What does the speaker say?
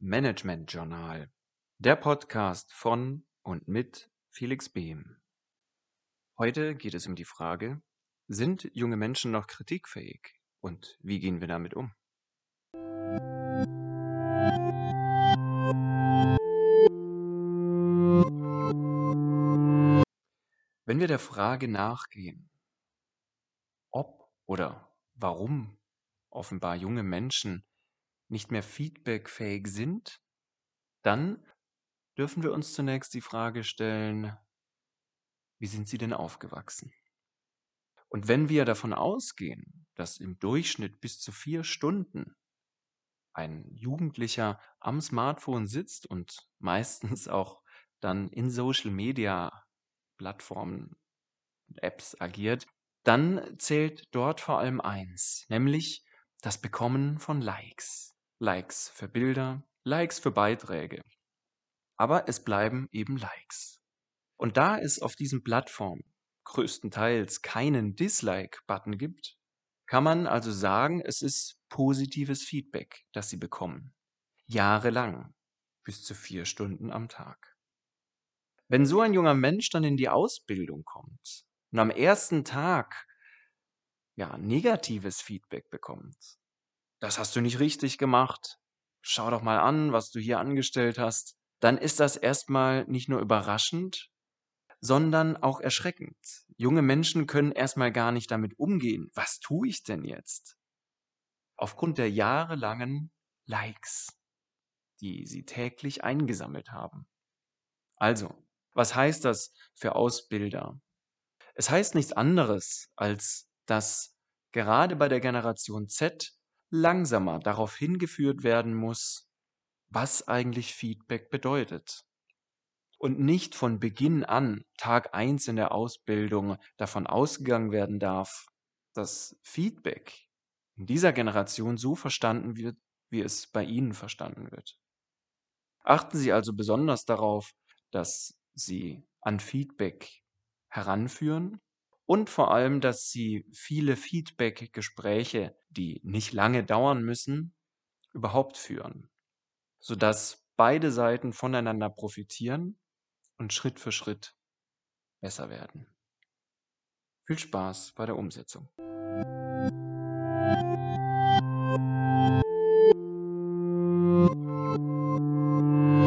Management Journal, der Podcast von und mit Felix Behm. Heute geht es um die Frage, sind junge Menschen noch kritikfähig und wie gehen wir damit um? Wenn wir der Frage nachgehen, ob oder warum offenbar junge Menschen nicht mehr feedbackfähig sind, dann dürfen wir uns zunächst die Frage stellen, wie sind sie denn aufgewachsen? Und wenn wir davon ausgehen, dass im Durchschnitt bis zu vier Stunden ein Jugendlicher am Smartphone sitzt und meistens auch dann in Social Media Plattformen und Apps agiert, dann zählt dort vor allem eins, nämlich das Bekommen von Likes. Likes für Bilder, Likes für Beiträge. Aber es bleiben eben Likes. Und da es auf diesen Plattformen größtenteils keinen Dislike-Button gibt, kann man also sagen, es ist positives Feedback, das sie bekommen. Jahrelang. Bis zu vier Stunden am Tag. Wenn so ein junger Mensch dann in die Ausbildung kommt und am ersten Tag ja negatives Feedback bekommt, das hast du nicht richtig gemacht, schau doch mal an, was du hier angestellt hast, dann ist das erstmal nicht nur überraschend, sondern auch erschreckend. Junge Menschen können erstmal gar nicht damit umgehen. Was tue ich denn jetzt? Aufgrund der jahrelangen Likes, die sie täglich eingesammelt haben. Also, was heißt das für Ausbilder? Es heißt nichts anderes, als dass gerade bei der Generation Z langsamer darauf hingeführt werden muss, was eigentlich Feedback bedeutet. Und nicht von Beginn an, Tag eins in der Ausbildung, davon ausgegangen werden darf, dass Feedback in dieser Generation so verstanden wird, wie es bei Ihnen verstanden wird. Achten Sie also besonders darauf, dass Sie an Feedback heranführen und vor allem, dass sie viele Feedback-Gespräche, die nicht lange dauern müssen, überhaupt führen, sodass beide Seiten voneinander profitieren und Schritt für Schritt besser werden. Viel Spaß bei der Umsetzung.